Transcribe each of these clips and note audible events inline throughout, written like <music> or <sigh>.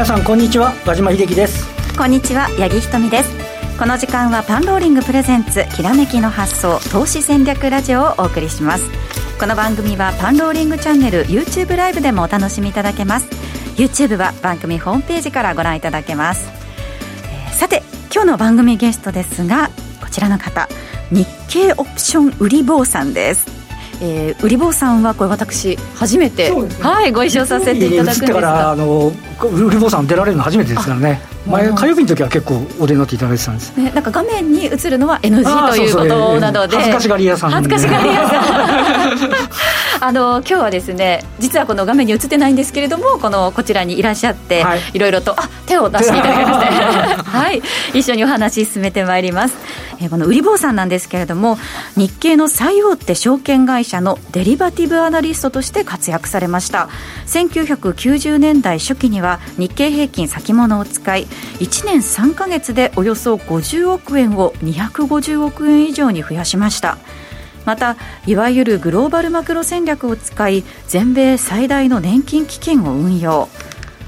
皆さんこんにちは和島秀樹です。こんにちは八木ひとみです。この時間はパンローリングプレゼンツきらめきの発想投資戦略ラジオをお送りします。この番組はパンローリングチャンネル YouTube ライブでもお楽しみいただけます。YouTube は番組ホームページからご覧いただけます、えー、さて今日の番組ゲストですがこちらの方日経オプション売り坊さんです。えー、売り坊さんはこれ私初めて、ね、はいご一緒させていただくんですが。あの売り坊さん出られるの初めてですからね前火曜日の時は結構お出になっていただいてたんです、ね、なんか画面に映るのは NG ということなので。恥ずかしがり屋さん恥ずかしがり屋さん。<laughs> あの今日はですね実はこの画面に映ってないんですけれどもこのこちらにいらっしゃって、はい、いろいろとあ手を出していただきまして。<laughs> はい。一緒にお話進めてまいります、えー、この売り坊さんなんですけれども日経の最大手証券会社のデリバティブアナリストとして活躍されました。1990年代初期には日経平均先物を使い1年3か月でおよそ50億円を250億円以上に増やしました。またいわゆるグローバルマクロ戦略を使い全米最大の年金基金を運用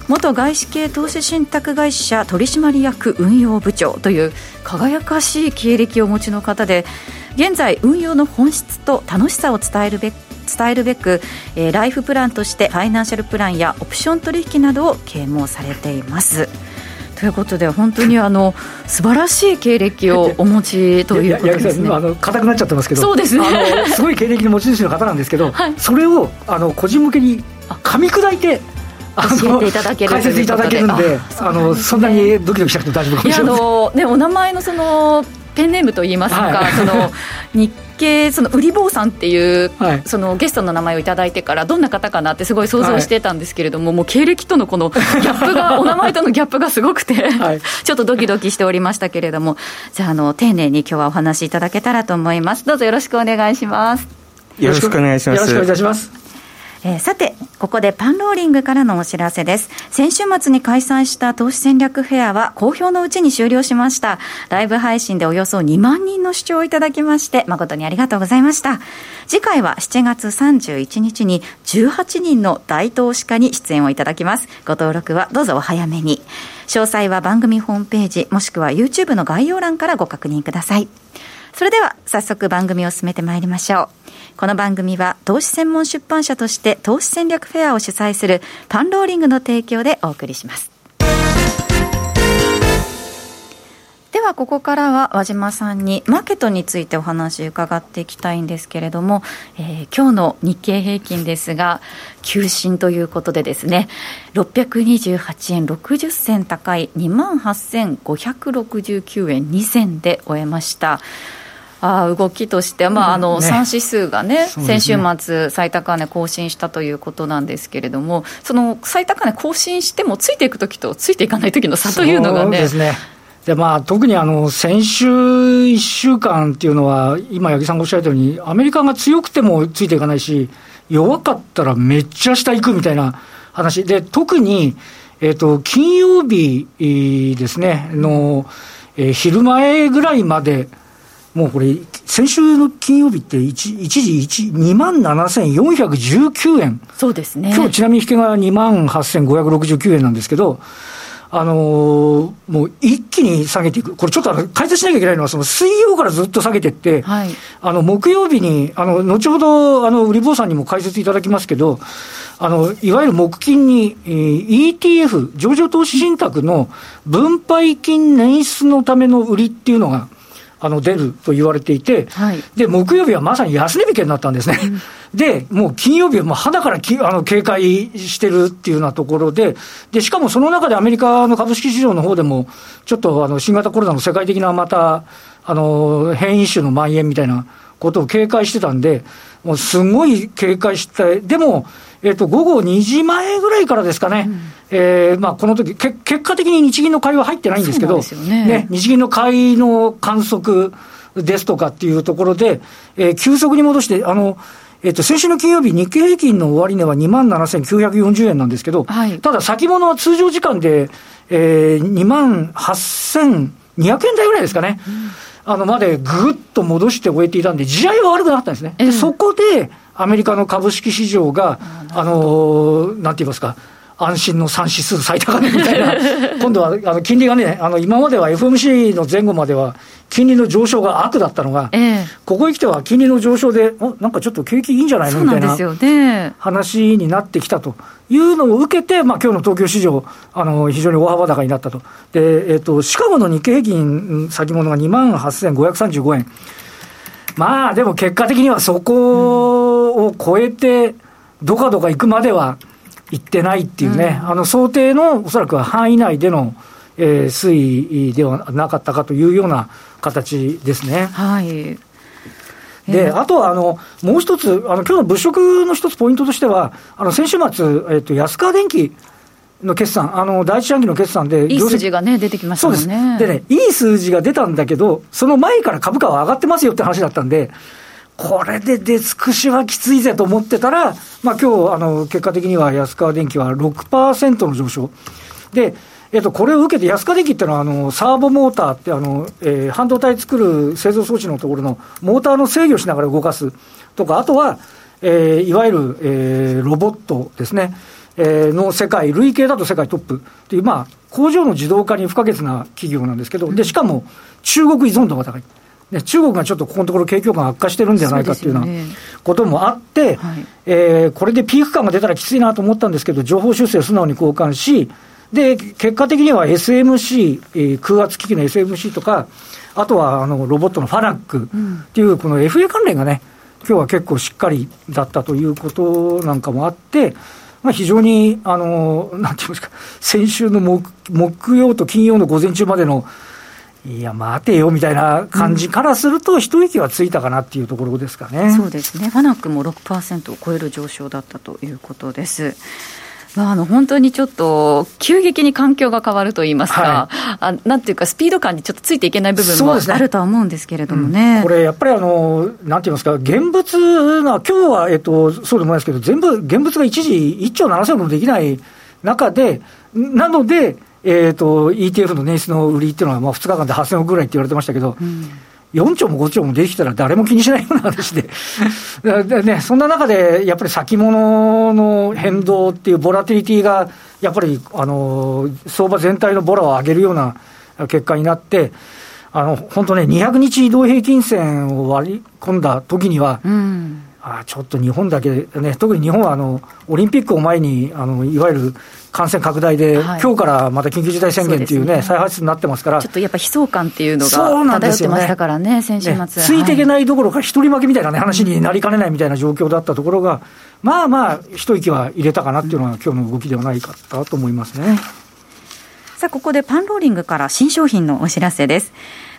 元外資系投資信託会社取締役運用部長という輝かしい経歴をお持ちの方で現在運用の本質と楽しさを伝えるべく伝えるべく、えー、ライフプランとしてファイナンシャルプランやオプション取引などを啓蒙されています。ということで本当にあの素晴らしい経歴をお持ちということですね。あの硬くなっちゃってますけど、そうですね。あのすごい経歴の持ち主の方なんですけど、はい、それをあの個人向けに噛み砕いて。教えていただける解説いただけるんで、あのそんなにドキドキしなくて大丈夫かもしれない。あのねお名前のそのペンネームといいますか、はい、その日系その売り坊さんっていう、はい、そのゲストの名前をいただいてからどんな方かなってすごい想像してたんですけれども、はい、もう経歴とのこのギャップが <laughs> お名前とのギャップがすごくてはい、ちょっとドキドキしておりましたけれどもじゃああの丁寧に今日はお話しいただけたらと思います。どうぞよろしくお願いします。よろしくお願いします。よろしくお願いしますえー、さて、ここでパンローリングからのお知らせです。先週末に開催した投資戦略フェアは好評のうちに終了しました。ライブ配信でおよそ2万人の視聴をいただきまして、誠にありがとうございました。次回は7月31日に18人の大投資家に出演をいただきます。ご登録はどうぞお早めに。詳細は番組ホームページ、もしくは YouTube の概要欄からご確認ください。それでは早速番組を進めてまいりましょう。この番組は投資専門出版社として投資戦略フェアを主催するパンローリングの提供でお送りします。ではここからは和島さんにマーケットについてお話伺っていきたいんですけれども、えー、今日の日経平均ですが急進ということでですね628円60銭高い2万8569円2銭で終えましたあ動きとして、まああのね、3指数がね、ね。先週末、最高値更新したということなんですけれども、その最高値更新しても、ついていくときとついていかないときの差というのがね。でまあ、特にあの先週1週間っていうのは、今、八木さんがおっしゃるように、アメリカが強くてもついていかないし、弱かったらめっちゃ下行くみたいな話。で、特に、えーと、金曜日ですね、の、えー、昼前ぐらいまで、もうこれ、先週の金曜日って一一時2万7419円。そうですね。今日ちなみに引けが2万8569円なんですけど、あのー、もう一気に下げていく、これちょっと解説しなきゃいけないのは、その水曜からずっと下げていって、はい、あの木曜日に、あの後ほどあの売り坊さんにも解説いただきますけど、あのいわゆる木金に、えー、ETF、上場投資信託の分配金捻出のための売りっていうのが、あの出ると言われていて、はい、で木曜日はまさに安値引けになったんですね。うん、で、もう金曜日はもう肌からきあの警戒してるっていうようなところで、でしかもその中でアメリカの株式市場の方でも、ちょっとあの新型コロナの世界的なまたあの変異種の蔓延みたいなことを警戒してたんで、もうすごい警戒して、でも、えっ、ー、と、午後2時前ぐらいからですかね、うん、えー、まあ、この時け結果的に日銀の買いは入ってないんですけど、ね、ね、日銀の買いの観測ですとかっていうところで、えー、急速に戻して、あの、えっと、先週の金曜日、日経平均の終値は2万7940円なんですけど、はい、ただ先物は通常時間で、えー、2万8200円台ぐらいですかね。うん。あの、までぐっと戻して終えていたんで、地合いは悪くなったんですね。で、そこで、アメリカの株式市場が、あの、なんて言いますか、安心の3指数最高値みたいな、<laughs> 今度はあの金利がね、あの今までは FMC の前後までは、金利の上昇が悪だったのが、えー、ここへ来ては金利の上昇で、おなんかちょっと景気いいんじゃないの？みたいな話になってきたというのを受けて、まあ今日の東京市場、あの非常に大幅高になったと。で、えっ、ー、と、シカゴの日経平均先物が2万8535円。まあでも結果的にはそこを超えて、どかどか行くまでは、いってないっていうね、うん、あの想定のおそらく範囲内での、えー、推移ではなかったかというような形ですね。はい。で、あとは、あの、もう一つ、あの、今日の物色の一つポイントとしては、あの、先週末、えっと、安川電機の決算、あの、第一四半期の決算で、いい数字がね、出てきましたもんね。そうです。でね、いい数字が出たんだけど、その前から株価は上がってますよって話だったんで、これで出尽くしはきついぜと思ってたら、まあ今日あの結果的には安川電機は6%の上昇。で、えっと、これを受けて安川電機っていうのは、あの、サーボモーターってあの、えー、半導体作る製造装置のところのモーターの制御しながら動かすとか、あとは、えー、いわゆる、えー、ロボットですね、えー、の世界、累計だと世界トップっていう、まあ、工場の自動化に不可欠な企業なんですけど、で、しかも中国依存度が高い。ね、中国がちょっとここのところ景況感悪化してるんじゃないかっていうようなこともあって、はい、えー、これでピーク感が出たらきついなと思ったんですけど、情報修正を素直に交換し、で、結果的には SMC、えー、空圧機器の SMC とか、あとはあのロボットのファナックっていう、この FA 関連がね、今日は結構しっかりだったということなんかもあって、まあ、非常に、あの、なんていうんですか、先週の木木曜と金曜の午前中までのいや、待てよみたいな感じからすると、一息はついたかなっていうところですかね、うん、そうですね、ファナックも6%を超える上昇だったということです。まあ、あの本当にちょっと急激に環境が変わるといいますか、はい、あなんていうか、スピード感にちょっとついていけない部分もあるとは思うんですけれどもね、ねうん、これ、やっぱりあの、なんて言いますか、現物が、今日はえっとそうでもないですけど、全部、現物が一時1兆7000億もできない中で、なので、えーと、ETF の年出の売りっていうのは、まあ、2日間で8000億ぐらいって言われてましたけど、うん、4兆も5兆もできたら誰も気にしないような話で。<laughs> で、ね、そんな中でやっぱり先物の変動っていうボラティリティが、やっぱりあの相場全体のボラを上げるような結果になって、あの本当ね、200日移動平均線を割り込んだ時には、うん。あちょっと日本だけね、特に日本はあのオリンピックを前にあの、いわゆる感染拡大で、はい、今日からまた緊急事態宣言っていうね、ね。再発になってますから、ちょっとやっぱ悲壮感っていうのが漂ってましたからね、ね。先週末、ね、ついていけないどころか、一人負けみたいな、ね、話になりかねないみたいな状況だったところが、まあまあ、一息は入れたかなっていうのが、今日の動きではないかと思いますね。さあ、ここでパンローリングから新商品のお知らせです。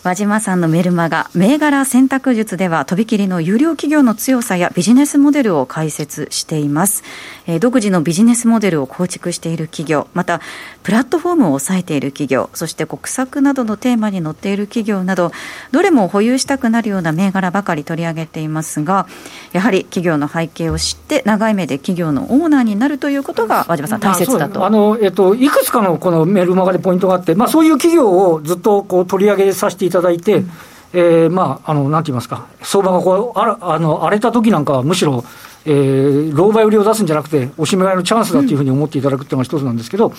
和島さんのメルマガ、銘柄選択術では、とびきりの有料企業の強さやビジネスモデルを解説しています。えー、独自のビジネスモデルを構築している企業、また、プラットフォームを抑えている企業、そして国策などのテーマに載っている企業など、どれも保有したくなるような銘柄ばかり取り上げていますが、やはり企業の背景を知って、長い目で企業のオーナーになるということが、和島さん、大切だと。あの、えっと、いくつかのこのメルマガでポイントがあって、まあ、そういう企業をずっとこう取り上げさせていただいて、うん、えー、まあ、あの、なんて言いますか、相場がこう、あらあの荒れた時なんかは、むしろ、えー、狼狽売りを出すんじゃなくて、おしめ買いのチャンスだというふうに思っていただくっていうのが一つなんですけど、うん、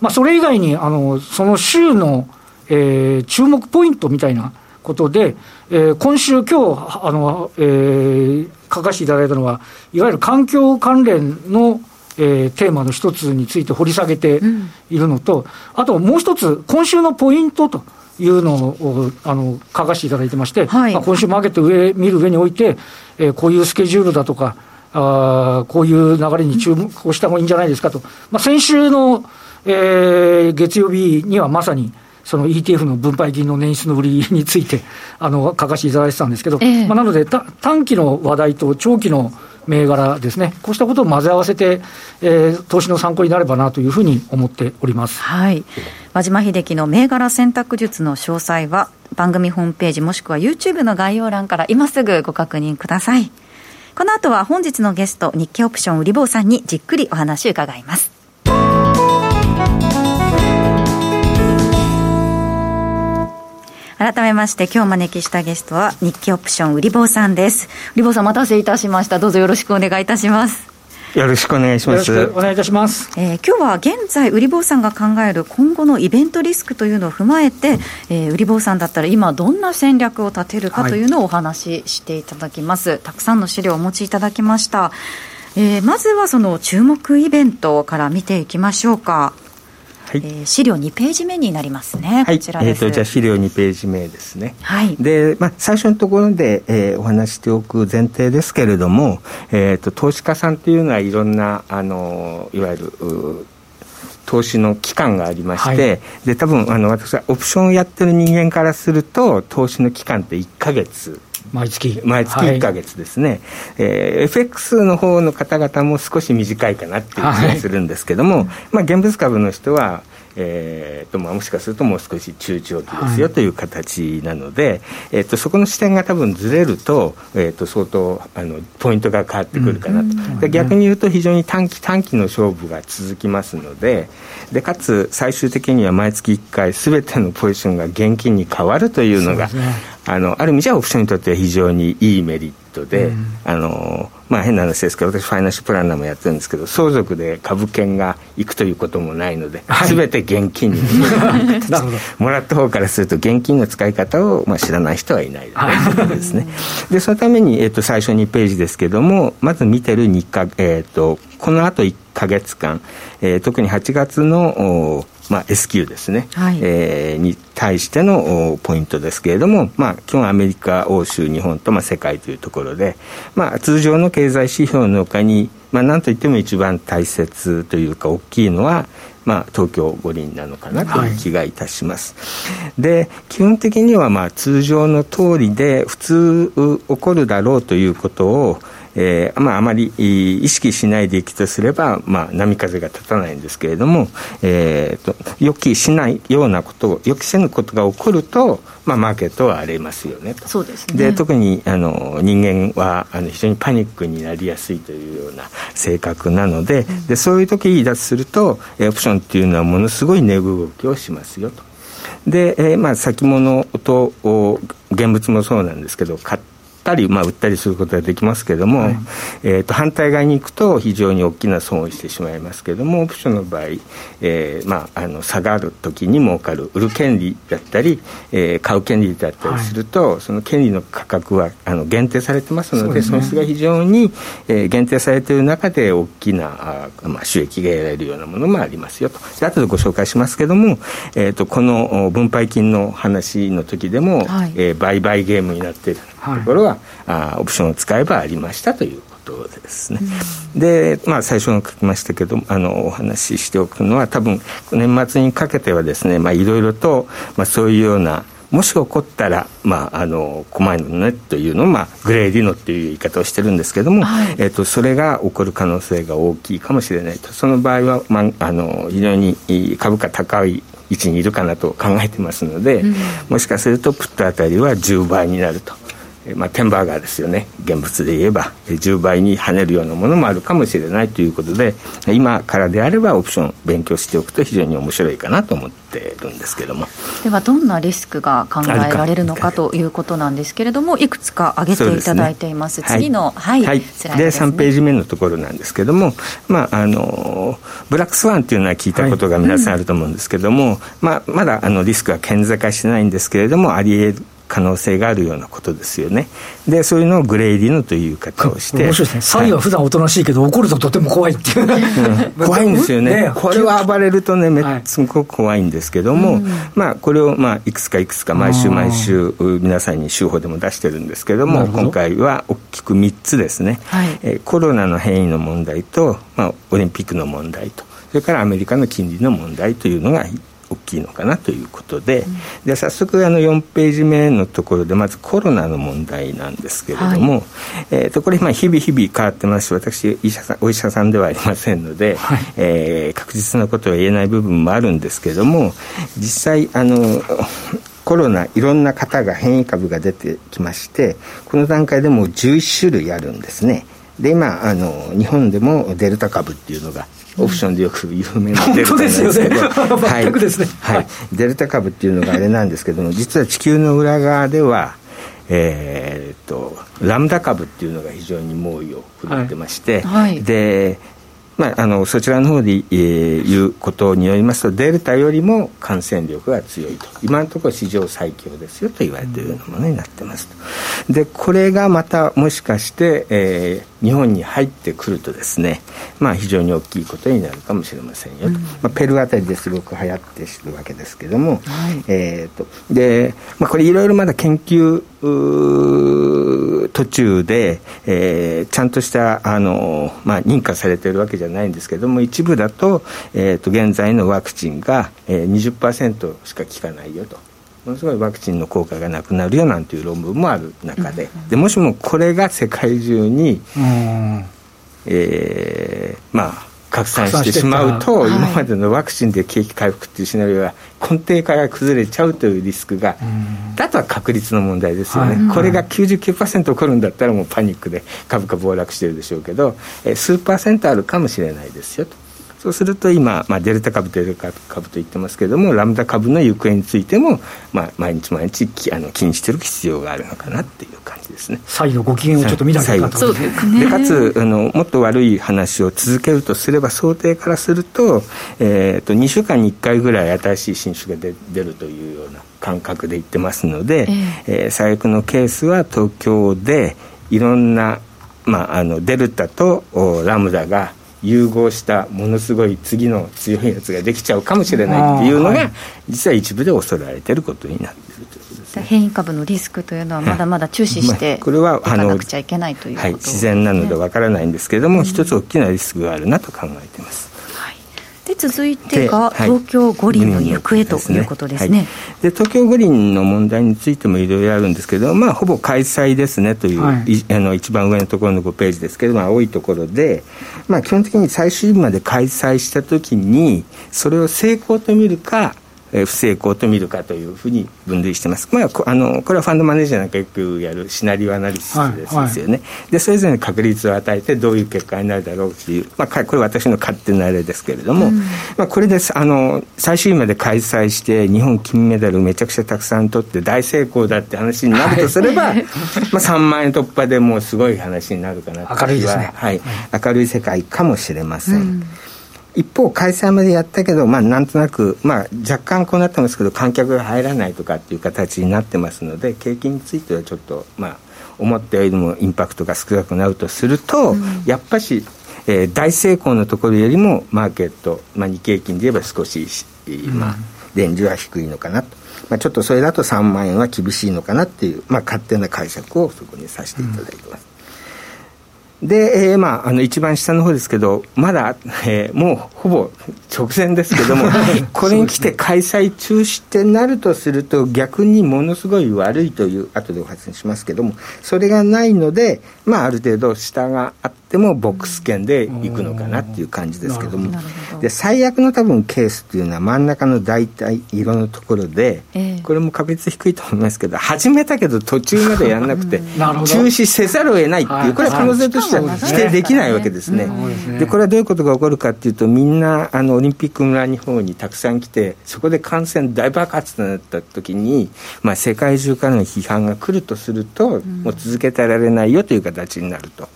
まあ、それ以外に、あの、その週の、えー、注目ポイントみたいなことで、えー、今週、今日、あの、えー、書かせていただいたのは、いわゆる環境関連の、えー、テーマの一つについて掘り下げているのと、うん、あともう一つ、今週のポイントというのをあの書かせていただいてまして、はい、まあ、今週マーケット上見る上において、えー、こういうスケジュールだとか、あこういう流れに注目をした方がいいんじゃないですかと、まあ、先週の、えー、月曜日にはまさに、その ETF の分配金の年出の売りについて <laughs> あの書かせていただいてたんですけど、えー、まあ、なので短期の話題と長期の銘柄ですね、こうしたことを混ぜ合わせて、えー、投資の参考になればなというふうに思っております、はい、和島秀樹の銘柄選択術の詳細は、番組ホームページ、もしくは YouTube の概要欄から今すぐご確認ください。この後は本日のゲスト、日経オプション売り坊さんにじっくりお話伺います。改めまして今日招きしたゲストは日経オプション売り坊さんです売り坊さんお待たせいたしましたどうぞよろしくお願いいたしますよろしくお願いします。お願いいたします。えー、今日は現在、売り坊さんが考える今後のイベントリスクというのを踏まえて、えー、売り坊さんだったら今どんな戦略を立てるかというのをお話ししていただきます。はい、たくさんの資料をお持ちいただきました。えー、まずはその注目イベントから見ていきましょうか。はい。えー、資料2ページ目になりますね、はい、こちらえーと、じゃあ資料2ページ目ですね、はい。でまあ、最初のところで、えー、お話しておく前提ですけれども、えーと、投資家さんというのはいろんなあのいわゆる投資の期間がありまして、はい、で多分あの私はオプションをやってる人間からすると投資の期間って1か月毎月。毎月1か月ですね、はい、えー、FX の方の方々も少し短いかなっていう気がするんですけども、はい、まあ、現物株の人はえーとまあ、もしかするともう少し中長期ですよという形なので、はい、えーと、そこの視点が多分ずれると,、えーと、相当あのポイントが変わってくるかなと、うん、で逆に言うと非常に短期短期の勝負が続きますのででかつ最終的には毎月1回すべてのポジションが現金に変わるというのが、ね、あのある意味じゃオプションにとっては非常にいいメリットで、うん、あのまあ変な話ですけど私ファイナンシャルプランナーもやってるんですけど相続で株券が行くということもないので、はい、全て現金に <laughs> もらった方からすると現金の使い方を、まあ、知らない人はいないですね。<laughs> でそのために、えーと、最初2ページですけどもまず見てる日課、えーと、このあと1か月間、えー、特に8月のまあ、S q ですね、はい、えー、に対してのポイントですけれども、まあ、基本アメリカ、欧州、日本と、まあ、世界というところで、まあ、通常の経済指標の他に、まあ、なんといっても一番大切というか大きいのは、まあ、東京五輪なのかなとい。う気がいたします。はい、で基本的にはまあ通常の通りで普通起こるだろうということをえーまあ、あまり意識しないでいくとすれば、まあ、波風が立たないんですけれども、えーと、予期しないようなことを予期せぬことが起こると、まあ、マーケットは荒れますよねと。そうですね。で特にあの人間はあの非常にパニックになりやすいというような性格なのでうん、でそういう時離脱するとオプションっていうのはものすごい値動きをしますよと。で、えーまあ、先物と現物もそうなんですけど買ってったり、まあ、売ったりすることができますけれども、はい、えー、と反対側に行くと非常に大きな損をしてしまいますけれどもオプションの場合、えーまあ、あの下がる時に儲かる売る権利だったり、えー、買う権利だったりすると、はい、その権利の価格はあの限定されてますので、ね、損失が非常に、えー、限定されている中で大きなあ、まあ、収益が得られるようなものもありますよと。で後でご紹介しますけれども、えーと、この分配金の話の時でも、はい、えー、売買ゲームになっているところは、あオプションを使えばありましたということですね。うん、で、まあ、最初に書きましたけどあのお話ししておくのは多分年末にかけてはですね、まあ、いろいろと、まあ、そういうようなもし起こったら、まあ、あの困るのねというのを、まあ、グレーディノっていう言い方をしてるんですけども、はい、えーと、それが起こる可能性が大きいかもしれないと。その場合は、まあ、あの非常に株価高い位置にいるかなと考えてますので、うん、もしかするとプットあたりは10倍になると。まあ、テンバーガーですよね。現物で言えば10倍に跳ねるようなものもあるかもしれないということで今からであればオプション勉強しておくと非常に面白いかなと思ってるんですけども。ではどんなリスクが考えられるのかということなんですけれどもい。くつか挙げていただいています、ね、次の、はい、はい、で、ね、3ページ目のところなんですけども、まあ、あのブラックスワンっていうのは聞いたことが皆さんあると思うんですけども、はいうん、まあ、まだあのリスクは顕在化してないんですけれどもあり得る可能性があるようなことですよね。で、そういうのをグレーディノという言い方をして。面白いですね。サイは普段おとなしいけど、怒るととても怖いっていう、うん、怖いんですよね。ねこれは暴れるとね、めすごく怖いんですけども、はい、まあ、これを、まあ、いくつかいくつか毎週毎週、皆さんに週報でも出してるんですけども、ど今回は大きく3つですね。はい、えコロナの変異の問題と、まあ、オリンピックの問題と、それからアメリカの金利の問題というのが大きいのかなということでうん、で早速あの4ページ目のところでまずコロナの問題なんですけれども、はい、えー、とこれまあ日々日々変わってますし私医者さんお医者さんではありませんので、はい、えー、確実なことは言えない部分もあるんですけれども実際あのコロナいろんな方が変異株が出てきましてこの段階でも11種類あるんですね。で今あの日本でもデルタ株っていうのがオプションでよく有名なデルタですけど、はい、はい、デルタ株っていうのがあれなんですけども実は地球の裏側ではえー、っとラムダ株っていうのが非常に猛威を振るってまして、はい、でまあ、あのそちらの方で、えー、いうことによりますとデルタよりも感染力が強いと。今のところ史上最強ですよと言われているようなものになってますとでこれがまたもしかして、えー、日本に入ってくるとですね、まあ、非常に大きいことになるかもしれませんよと、うん、まあ、ペルーあたりですごく流行っているわけですけども、はい、えーとでまあ、これいろいろまだ研究途中で、えー、ちゃんとしたあの、まあ、認可されているわけじゃないんですけども一部だと,、えーと、現在のワクチンが、えー、20%しか効かないよと。ものすごいワクチンの効果がなくなるよなんていう論文もある中で。でもしもこれが世界中に、えー、まあ拡散してしまうと、今までのワクチンで景気回復っていうシナリオが根底から崩れちゃうというリスクが、あとは確率の問題ですよね、はい、これが99%起こるんだったらもうパニックで株価暴落してるでしょうけど、え数パーセントあるかもしれないですよと。そうすると今、まあ、デルタ株、デルタ株と言ってますけれども、ラムダ株の行方についても、まあ、毎日毎日あの気にしてる必要があるのかなっていう感じですね。再度ご機嫌をちょっと見なきゃいけないそうですね。で、かつあの、もっと悪い話を続けるとすれば、想定からすると、えっ、ー、と、2週間に1回ぐらい新しい新種が出出るというような感覚で言ってますので、えー、えー、最悪のケースは東京でいろんな、まあ、あのデルタとラムダが融合したものすごい次の強いやつができちゃうかもしれないっていうのが、はい、実は一部で恐れられていることになっているということですね。変異株のリスクというのはまだまだ注視して、これはあの、くちゃいけないということ、ね、はい、自然なのでわからないんですけれども、うん、一つ大きなリスクがあるなと考えています。で続いてが東京五輪の行方ということですね。で、東京五輪の問題についてもいろいろあるんですけど、まあ、ほぼ開催ですねという、はい、あの一番上のところの5ページですけど、まあ、多いところで、まあ、基本的に最終日まで開催したときに、それを成功と見るか、え不成功と見るかというふうに分類してます、まあ、あのこれはファンドマネージャーなんかよくやるシナリオアナリシスですよね、はい。はい、でそれぞれに確率を与えてどういう結果になるだろうという、まあ、これ私の勝手なあれですけれども、うん、まあ、これです。あの最終日まで開催して日本金メダルめちゃくちゃたくさん取って大成功だって話になるとすれば、はい、<laughs> まあ、3万円突破でもうすごい話になるかな明るいですね、はい、明るい世界かもしれません、うん一方、開催までやったけど、まあ、なんとなく、まあ、若干こうなってますけど、観客が入らないとかっていう形になってますので、景気についてはちょっと、まあ、思ったよりもインパクトが少なくなるとすると、うん、やっぱし、えー、大成功のところよりも、マーケット、まあ、日経平均で言えば少し、まあ、レンジは低いのかなと。まあ、ちょっとそれだと3万円は厳しいのかなっていう、まあ、勝手な解釈をそこにさせていただいてます。で、えー、まあ、あの、一番下の方ですけど、まだ、えー、もうほぼ直前ですけども、<laughs> これに来て開催中止ってなるとすると、逆にものすごい悪いという、後でお話ししますけども、それがないので、まあ、ある程度下があっても、ボックス圏でいくのかなっていう感じですけども、で、最悪の多分ケースっていうのは真ん中の大体色のところで、えー、これも確率低いと思いますけど、始めたけど途中までやらなくて、中止せざるを得ないっていう、これは可能性としてしては否定できないわけですね。でこれはどういうことが起こるかっていうとみんなあのオリンピック村日本にたくさん来てそこで感染大爆発となった時に、まあ、世界中からの批判が来るとすると、もう続けてられないよという形になると。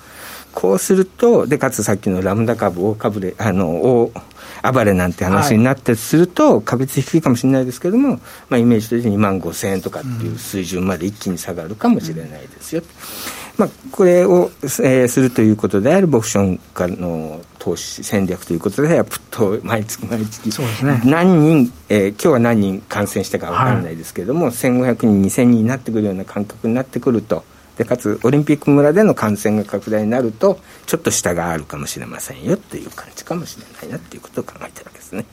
こうすると、で、かつさっきのラムダ株、大株で、あの、大暴れなんて話になってすると、はい、確率低いかもしれないですけれども、まあ、イメージとして2万5千円とかっていう水準まで一気に下がるかもしれないですよ。うんまあ、これを、えー、するということであるボクションからの投資戦略ということで、プッと毎月毎月、何人、えー、今日は何人感染したか分からないですけれども、はい、1500人、2000人になってくるような感覚になってくると。でかつオリンピック村での感染が拡大になるとちょっと下があるかもしれませんよっていう感じかもしれないなっていうことを考えてるわけですね。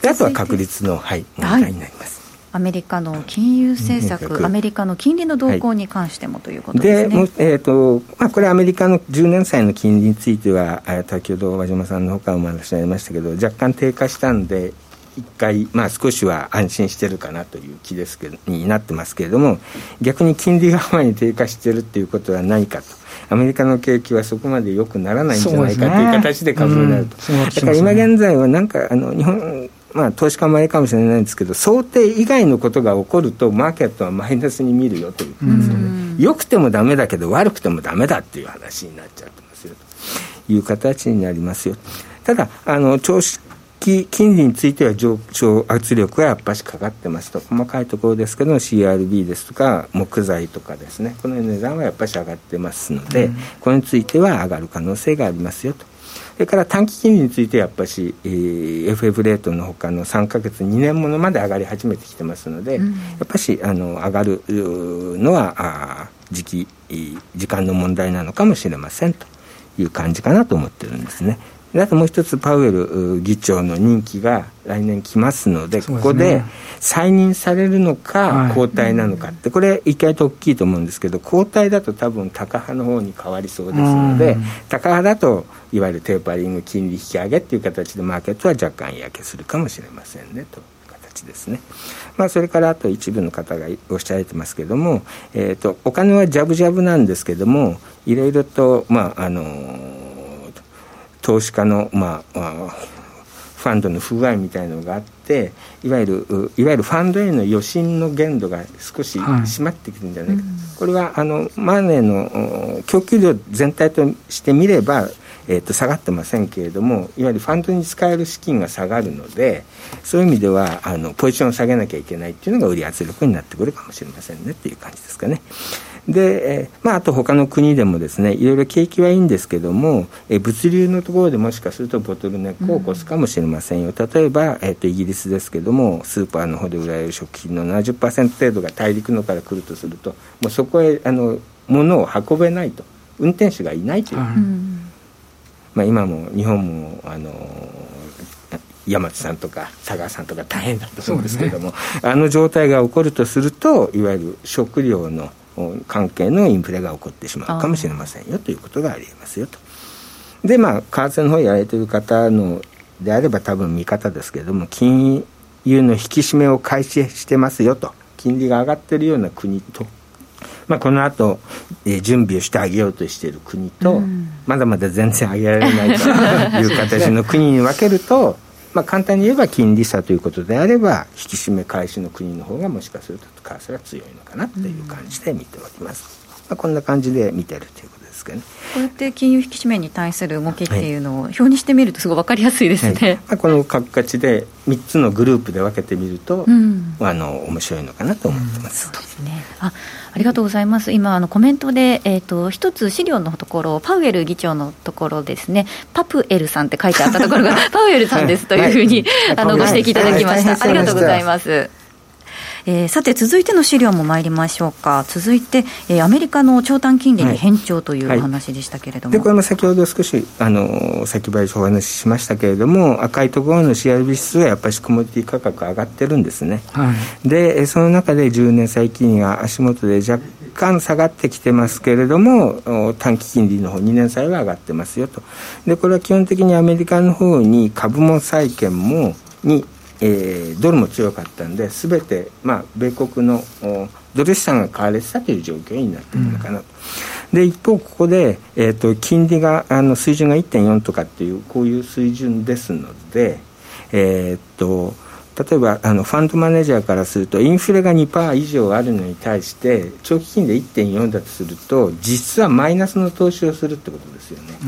であとは確率の、はい、問題になります。アメリカの金融政策、アメリカの金利の動向に関してもということですね。でえーとまあ、これ、アメリカの10年債の金利については、先ほど和島さんのほかお話にありましたけど、若干低下したんで、一回、まあ、少しは安心してるかなという気ですけどになってますけれども、逆に金利が前に低下してるっていうことは何かと。アメリカの景気はそこまで良くならないんじゃないかという形で株になると、ねうん、だから今現在はなんかあの日本まあ、投資家前かもしれないんですけど想定以外のことが起こるとマーケットはマイナスに見るよという。ことですよね。良くてもダメだけど悪くてもダメだっていう話になっちゃってますよ。という形になりますよ。ただあの調子金利については上昇圧力がやっぱしかかってますと。細かいところですけど CRB ですとか木材とかですね。この値段はやっぱし上がってますので、うん、これについては上がる可能性がありますよと。それから短期金利についてやっぱし、えー、FF レートのほかの3か月2年ものまで上がり始めてきてますので、うん、やっぱしあの上がるのはあ時期時間の問題なのかもしれませんという感じかなと思ってるんですね。あともう一つパウエル議長の任期が来年来ますので、ここで再任されるのか、交代なのかって、これ、意外と大きいと思うんですけど、交代だと多分、高派の方に変わりそうですので、高派だと、いわゆるテーパリング、金利引き上げっていう形で、マーケットは若干嫌気するかもしれませんねと。ですね。まあ、それからあと一部の方がおっしゃられてますけども、えーと、とお金はジャブジャブなんですけどもいろいろと、まああのー投資家の、まあ、ファンドの不具合みたいなのがあっていわゆるいわゆるファンドへの余震の限度が少し締まってくるんじゃないか、はい、これはあのマネーの供給量全体としてみれば、えー、と下がってませんけれどもいわゆるファンドに使える資金が下がるのでそういう意味ではあのポジションを下げなきゃいけないっていうのが売り圧力になってくるかもしれませんねっていう感じですかね。で、えまあ、あと他の国でもですねいろいろ景気はいいんですけども、え物流のところでもしかするとボトルネックを起こすかもしれませんよ、うん、例えば、えーと、イギリスですけどもスーパーの方で売られる食品の70%程度が大陸のから来るとするともうそこへあの物を運べないと。運転手がいないという、うん、まあ、今も日本もあの山津さんとか佐川さんとか大変だと思うんですけども、ね、あの状態が起こるとするといわゆる食料の関係のインフレが起こってしまうかもしれませんよということがありえますよと。でまあ為替の方やられてる方のであれば多分見方ですけれども金融の引き締めを開始してますよと。金利が上がってるような国と、まあ、この後、えー、準備をしてあげようとしている国と、うん、まだまだ全然上げられないという形の国に分けるとまあ、簡単に言えば金利差ということであれば引き締め開始の国の方がもしかすると為替は強いのかなという感じで見ております、まあ、こんな感じで見てるということですかね。こうやって金融引き締めに対する動きっていうのを表にしてみるとすごい分かりやすいですね、はい。まあ、この各価値で3つのグループで分けてみると、うん、あの面白いのかなと思ってます、うん、そうですね。あありがとうございます。今あのコメントでえっ、ー、と一つ資料のところパウエル議長のところですね、パプエルさんって書いてあったところが <laughs> パウエルさんですというふうに、はい、あのご指摘いただきました。ありがとうございます。えー、さて続いての資料も参りましょうか。続いて、えー、アメリカの長短金利に変調というお話でしたけれども、はいはい、でこれも先ほど少しあの先ほどお話ししましたけれども赤いところの CRB 指数はやっぱりコモディティ価格上がってるんですね、はい、でその中で10年債金利が足元で若干下がってきてますけれども短期金利の方2年債は上がってますよと。でこれは基本的にアメリカの方に株も債券もにえー、ドルも強かったんで、すべて、まあ、米国のドル資産が買われてたという状況になっているのかなと。うん、で、一方、ここで、えーと、金利が、あの水準が1.4とかっていう、こういう水準ですので、えっ、ー、と、例えばあのファンドマネージャーからするとインフレが2%以上あるのに対して長期金利1.4だとすると実質はマイナスの投資をするってことですよね。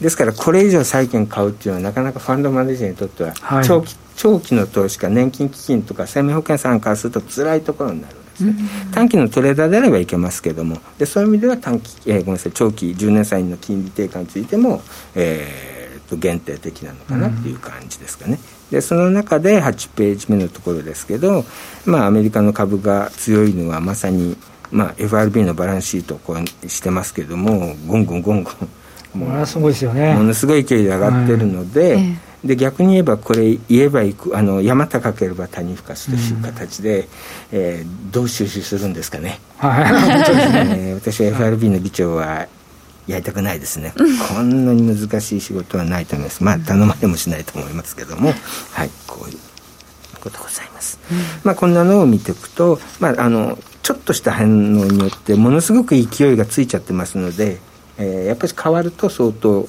ですからこれ以上債券買うっていうのはなかなかファンドマネージャーにとっては長期、はい。長期の投資家年金基金とか生命保険さんからすると辛いところになるんです短期のトレーダーであればいけますけどもでそういう意味では短期、えー、ごめんなさい長期10年債の金利低下についても、えー、と限定的なのかなっていう感じですかね、うん、でその中で8ページ目のところですけど、まあ、アメリカの株が強いのはまさに、まあ、FRB のバランスシートをこうしてますけどもゴンゴンゴンゴン。もうすごいですよね。ものすごい勢いで上がってるので、はい。で逆に言えばこれ言えばいくあの山高ければ谷深しという形で、うん、えー、どう収集するんですかね、はい。<laughs> えー、私は FRB の議長はやりたくないですね、こんなに難しい仕事はないと思います。まあ頼まれもしないと思いますけども。はいこういうことございます、うん、まあこんなのを見ていくとまああのちょっとした反応によってものすごく勢いがついちゃってますのでえー、やっぱり変わると相当、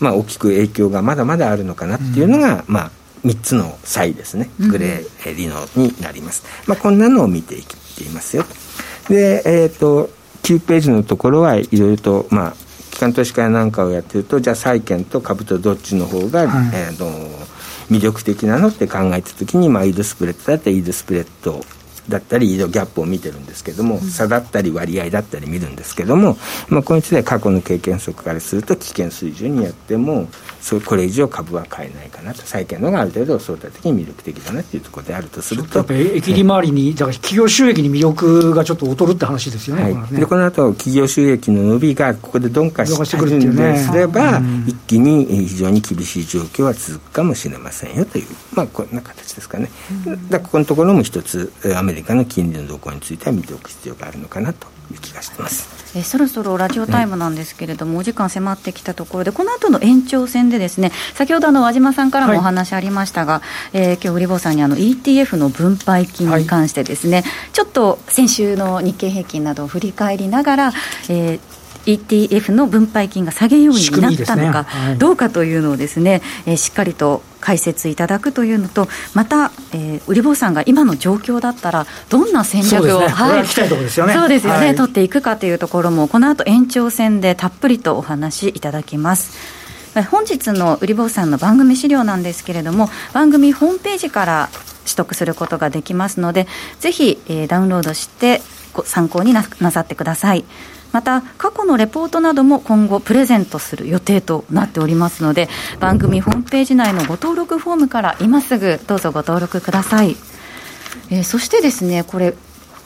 まあ、大きく影響がまだまだあるのかなっていうのが、うん、まあ、3つの差異ですね。グレーリノになります、まあ、こんなのを見ていっていますよ。で、えーと、9ページのところはいろいろと、まあ、機関投資家なんかをやってるとじゃあ債券と株とどっちの方が、はい、えー、と魅力的なのって考えた時に、まあ、イードスプレッドだったらイードスプレッドだったり、移動ギャップを見てるんですけども、差だったり割合だったり見るんですけども、まあ、この一で過去の経験則からすると、危険水準にやっても、そこれ以上株は買えないかなと、債券のがある程度相対的に魅力的だなっていうところであるとすると。やっぱり駅利回りに、だから企業収益に魅力がちょっと劣るって話ですよね。はい、こでこの後企業収益の伸びがここで鈍化してくるんですれば、一気に非常に厳しい状況は続くかもしれませんよという、まあ、こんな形ですかね。だここのところも一つ、アメリカの金利の動向については見ておく必要があるのかなという気がしてます。えそろそろラジオタイムなんですけれども、お時間迫ってきたところで、この後の延長戦で、ですね先ほどあの和島さんからもお話ありましたが、はい、えー、今日売り坊さんにあの ETF の分配金に関してですね、はい、ちょっと先週の日経平均などを振り返りながら、えー ETF の分配金が下げようになったのかどうかというのをですね、えー、しっかりと解説いただくというのと、また、えー、売り坊さんが今の状況だったら、どんな戦略を、ね、はい、そうですよね、取っていくかというところも、この後延長戦でたっぷりとお話しいただきます。本日の売り坊さんの番組資料なんですけれども、番組ホームページから取得することができますので、ぜひ、えー、ダウンロードして参考になさってください。また過去のレポートなども今後プレゼントする予定となっておりますので番組ホームページ内のご登録フォームから今すぐどうぞご登録ください、えー、そしてですねこれ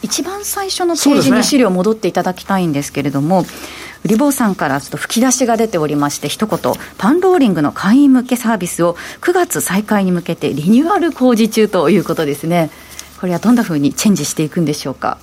一番最初のページに資料戻っていただきたいんですけれども、売り坊さんからちょっと吹き出しが出ておりまして、一言、パンローリングの会員向けサービスを9月再開に向けてリニューアル工事中ということですね。これはどんなふうにチェンジしていくんでしょうか？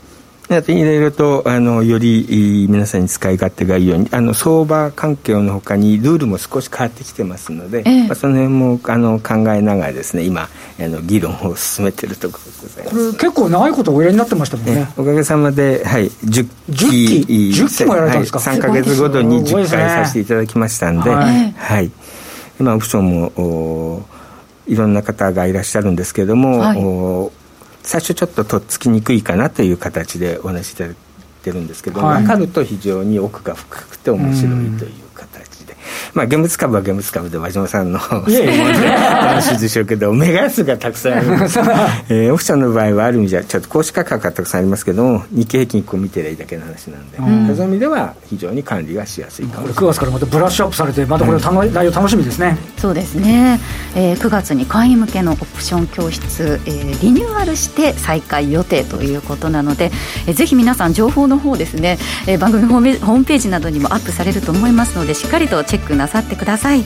いろいろとあのより皆さんに使い勝手がいいようにあの相場環境のほかにルールも少し変わってきてますので、ええ、まあ、その辺もあの考えながらですね今あの議論を進めているところでございます。これ結構長いことおやりになってましたもんね、おかげさまで、はい、10期 ,10 期？もやられたんですか、はい、3か月ごとに10回させていただきましたんで、はい、はい、今オプションもおいろんな方がいらっしゃるんですけれども、はい、お最初ちょっととっつきにくいかなという形でお話しいただいてるんですけど、はい、分かると非常に奥が深くて面白いというまあ、現物株は現物株で和島さんの <laughs> 話でしょうけどメガ安がたくさんある。<laughs> えー、オフションの場合はある意味じゃちょっと投資価格がたくさんありますけども日経平均こう見てりゃいいだけの話なんで、うん、そういう意味では非常に管理がしやすいかも9月からまたブラッシュアップされてまたこれ、うん、内容楽しみですね。そうですね、えー、9月に会員向けのオプション教室、えー、リニューアルして再開予定ということなので、えー、ぜひ皆さん情報の方ですね、えー、番組ホームページなどにもアップされると思いますのでしっかりとチェックなさってください、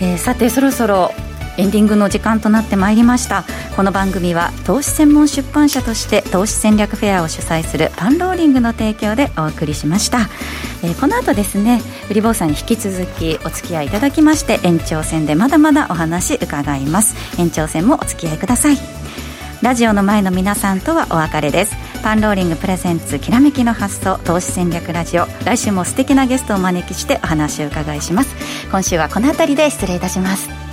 えー、さてそろそろエンディングの時間となってまいりました。この番組は投資専門出版社として投資戦略フェアを主催するパンローリングの提供でお送りしました、えー、この後ですね売り坊さんに引き続きお付き合いいただきまして延長戦でまだまだお話伺います。延長戦もお付き合いください。ラジオの前の皆さんとはお別れです。パンローリングプレゼンツきらめきの発想投資戦略ラジオ。来週も素敵なゲストをお招きしてお話を伺いします。今週はこの辺りで失礼いたします。